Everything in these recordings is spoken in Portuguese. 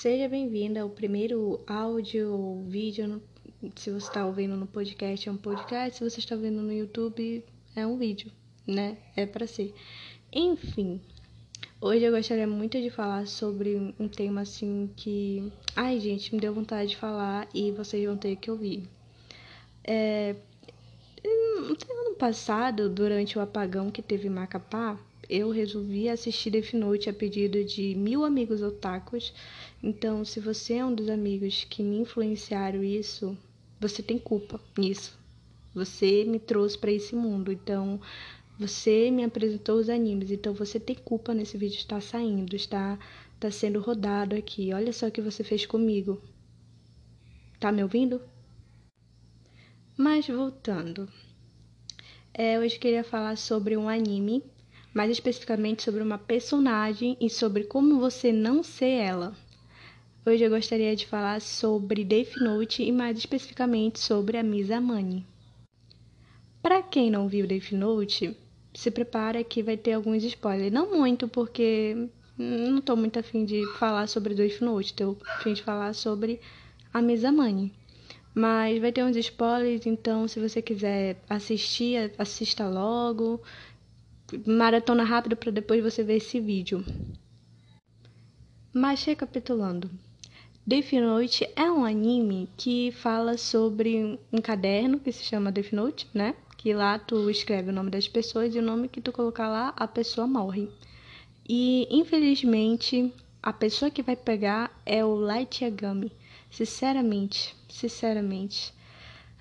Seja bem-vinda ao primeiro áudio ou vídeo. Se você está ouvindo no podcast, é um podcast. Se você está ouvindo no YouTube, é um vídeo, né? É para ser. Enfim, hoje eu gostaria muito de falar sobre um tema assim que. Ai, gente, me deu vontade de falar e vocês vão ter que ouvir. É, no ano passado, durante o apagão que teve em Macapá, eu resolvi assistir Death Note a pedido de mil amigos otakus. Então, se você é um dos amigos que me influenciaram isso, você tem culpa nisso. Você me trouxe para esse mundo, então você me apresentou os animes, então você tem culpa nesse vídeo estar saindo, está está sendo rodado aqui. Olha só o que você fez comigo. Tá me ouvindo? Mas voltando. É, hoje queria falar sobre um anime, mais especificamente sobre uma personagem e sobre como você não ser ela. Hoje eu gostaria de falar sobre Death Note e mais especificamente sobre a Mizamani. Para quem não viu Death Note, se prepara que vai ter alguns spoilers. Não muito, porque não tô muito afim de falar sobre Death Note, tô afim de falar sobre a Mizamani. Mas vai ter uns spoilers, então se você quiser assistir, assista logo. Maratona rápido para depois você ver esse vídeo. Mas recapitulando. Death Note é um anime que fala sobre um caderno que se chama Death Note, né? Que lá tu escreve o nome das pessoas e o nome que tu colocar lá, a pessoa morre. E infelizmente, a pessoa que vai pegar é o Light Yagami. Sinceramente, sinceramente.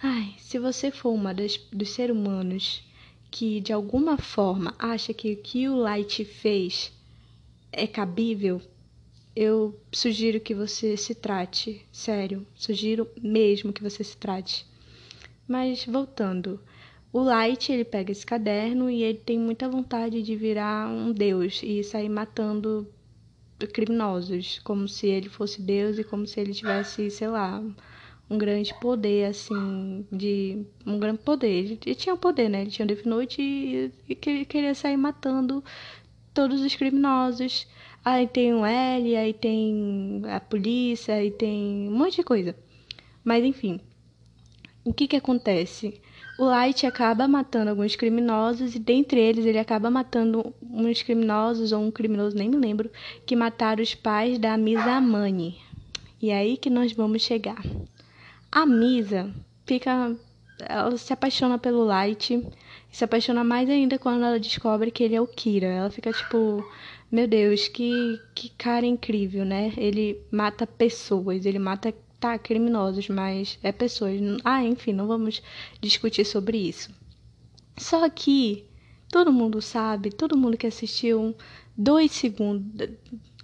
Ai, se você for uma das, dos seres humanos que de alguma forma acha que o que o Light fez é cabível, eu sugiro que você se trate, sério, sugiro mesmo que você se trate. Mas voltando, o Light ele pega esse caderno e ele tem muita vontade de virar um deus e sair matando criminosos, como se ele fosse Deus e como se ele tivesse, sei lá, um grande poder, assim, de. Um grande poder. Ele, ele tinha poder, né? Ele tinha Death Note e, e que- queria sair matando todos os criminosos. Aí tem o L, aí tem a polícia, aí tem um monte de coisa. Mas enfim, o que que acontece? O Light acaba matando alguns criminosos e dentre eles ele acaba matando uns criminosos ou um criminoso, nem me lembro, que mataram os pais da Mizamani. E é aí que nós vamos chegar. A Misa fica ela se apaixona pelo Light e se apaixona mais ainda quando ela descobre que ele é o Kira. Ela fica tipo, meu Deus, que, que cara incrível, né? Ele mata pessoas, ele mata, tá, criminosos, mas é pessoas. Ah, enfim, não vamos discutir sobre isso. Só que todo mundo sabe, todo mundo que assistiu dois segundos.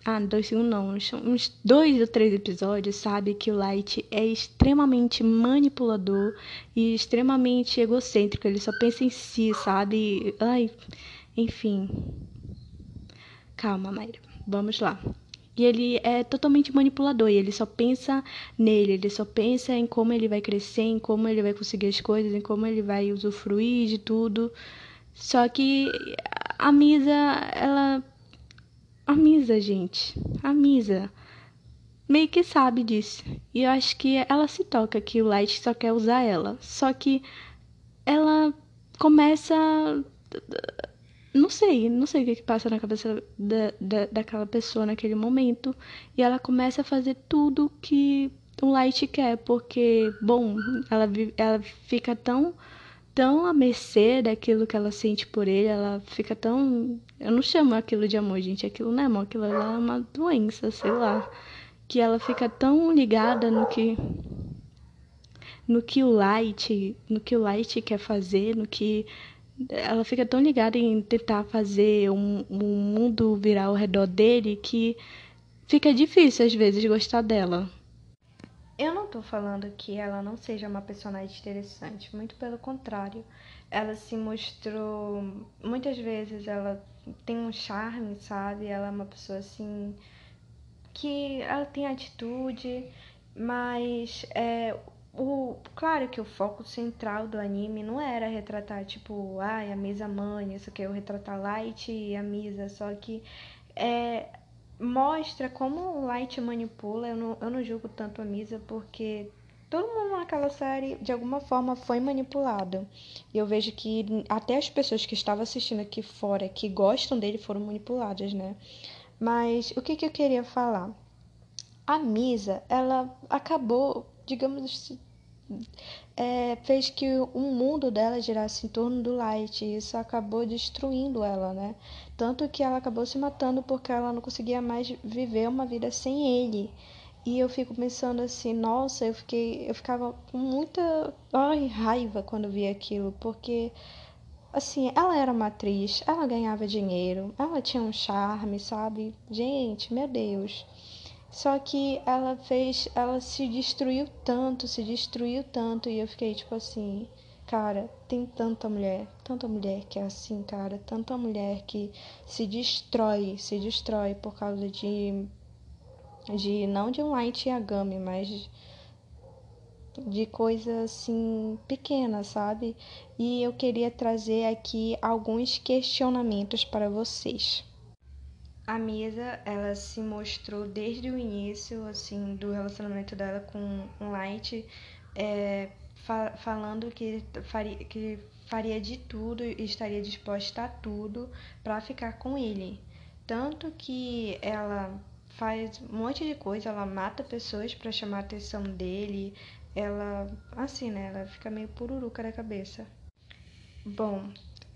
Ah, dois segundos não, uns- uns dois ou três episódios sabe que o Light é extremamente manipulador e extremamente egocêntrico. Ele só pensa em si, sabe? Ai, enfim. Calma, Mayra. Vamos lá. E ele é totalmente manipulador, e ele só pensa nele, ele só pensa em como ele vai crescer, em como ele vai conseguir as coisas, em como ele vai usufruir de tudo. Só que a Misa, ela. A Misa, gente. A Misa meio que sabe disso. E eu acho que ela se toca que o Light só quer usar ela. Só que ela começa. Não sei, não sei o que, que passa na cabeça da, da, daquela pessoa naquele momento. E ela começa a fazer tudo que o Light quer, porque, bom, ela, ela fica tão, tão à mercê daquilo que ela sente por ele, ela fica tão. Eu não chamo aquilo de amor, gente, aquilo não é amor, aquilo lá é uma doença, sei lá. Que ela fica tão ligada no que no que o Light, no que o Light quer fazer, no que ela fica tão ligada em tentar fazer um, um mundo virar ao redor dele que fica difícil às vezes gostar dela. Eu não tô falando que ela não seja uma personagem interessante, muito pelo contrário. Ela se mostrou. Muitas vezes ela tem um charme, sabe? Ela é uma pessoa assim. que ela tem atitude, mas é, o, claro que o foco central do anime não era retratar, tipo, ai, a Misa mãe, isso aqui é o retratar Light e a Misa, só que é, mostra como o Light manipula. Eu não, eu não julgo tanto a Misa porque todo mundo naquela série de alguma forma foi manipulado. E eu vejo que até as pessoas que estavam assistindo aqui fora, que gostam dele, foram manipuladas, né? Mas o que, que eu queria falar? A Misa, ela acabou, digamos, é, fez que o mundo dela girasse em torno do Light. E isso acabou destruindo ela, né? Tanto que ela acabou se matando porque ela não conseguia mais viver uma vida sem ele. E eu fico pensando assim, nossa, eu fiquei, eu ficava com muita ai, raiva quando via aquilo, porque assim, ela era uma atriz, ela ganhava dinheiro, ela tinha um charme, sabe? Gente, meu Deus. Só que ela fez, ela se destruiu tanto, se destruiu tanto e eu fiquei tipo assim, cara, tem tanta mulher, tanta mulher que é assim, cara, tanta mulher que se destrói, se destrói por causa de de não de um light Yagami, mas de, de coisa assim pequena, sabe? E eu queria trazer aqui alguns questionamentos para vocês. A Misa, ela se mostrou desde o início, assim, do relacionamento dela com o Light, é, fa falando que faria, que faria de tudo e estaria disposta a tudo para ficar com ele. Tanto que ela faz um monte de coisa, ela mata pessoas para chamar a atenção dele, ela, assim, né, ela fica meio pururuca da cabeça. Bom,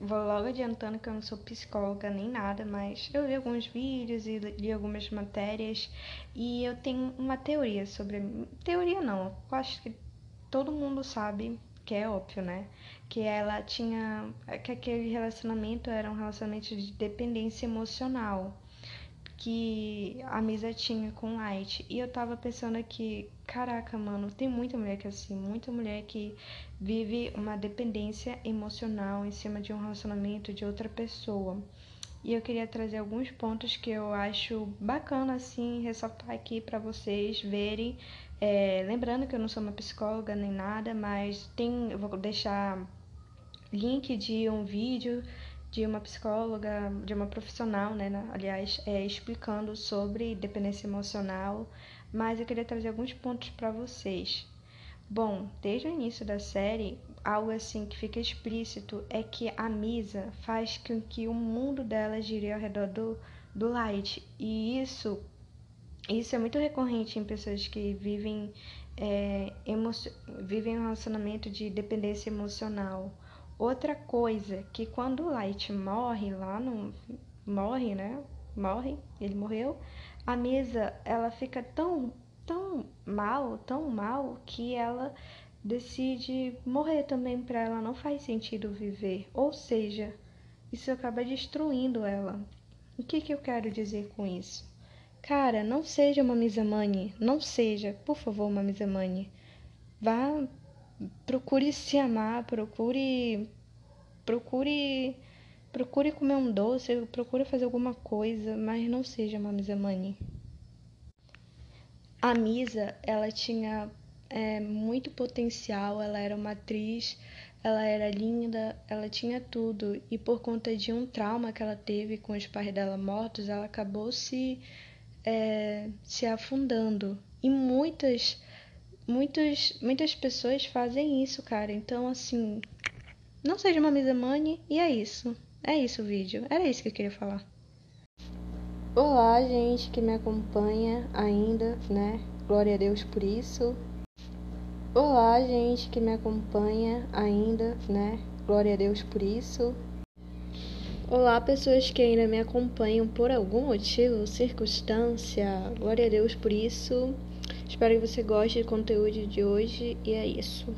Vou logo adiantando que eu não sou psicóloga nem nada, mas eu vi alguns vídeos e li algumas matérias e eu tenho uma teoria sobre. Teoria não, eu acho que todo mundo sabe, que é óbvio, né? Que ela tinha. que aquele relacionamento era um relacionamento de dependência emocional que a Misa tinha com Light. E eu tava pensando aqui, caraca, mano, tem muita mulher que é assim, muita mulher que vive uma dependência emocional em cima de um relacionamento de outra pessoa. E eu queria trazer alguns pontos que eu acho bacana, assim, ressaltar aqui para vocês verem. É, lembrando que eu não sou uma psicóloga nem nada, mas tem, eu vou deixar link de um vídeo de uma psicóloga, de uma profissional, né, aliás, é, explicando sobre dependência emocional, mas eu queria trazer alguns pontos para vocês. Bom, desde o início da série, algo assim que fica explícito é que a Misa faz com que o mundo dela gire ao redor do, do Light, e isso, isso é muito recorrente em pessoas que vivem, é, vivem um relacionamento de dependência emocional Outra coisa, que quando o Light morre lá no. Morre, né? Morre, ele morreu. A mesa, ela fica tão, tão mal, tão mal, que ela decide morrer também para ela. Não faz sentido viver. Ou seja, isso acaba destruindo ela. O que, que eu quero dizer com isso? Cara, não seja uma Mizamani. Não seja, por favor, uma Mizamani. Vá procure se amar, procure procure procure comer um doce, procure fazer alguma coisa, mas não seja uma Misa Mani. A Misa, ela tinha é, muito potencial, ela era uma atriz, ela era linda, ela tinha tudo e por conta de um trauma que ela teve com os pais dela mortos, ela acabou se é, se afundando. E muitas muitas, muitas pessoas fazem isso, cara. Então, assim, não seja uma misamane e é isso. É isso o vídeo. Era isso que eu queria falar. Olá, gente que me acompanha ainda, né? Glória a Deus por isso. Olá, gente que me acompanha ainda, né? Glória a Deus por isso. Olá, pessoas que ainda me acompanham por algum motivo, circunstância. Glória a Deus por isso. Espero que você goste do conteúdo de hoje e é isso.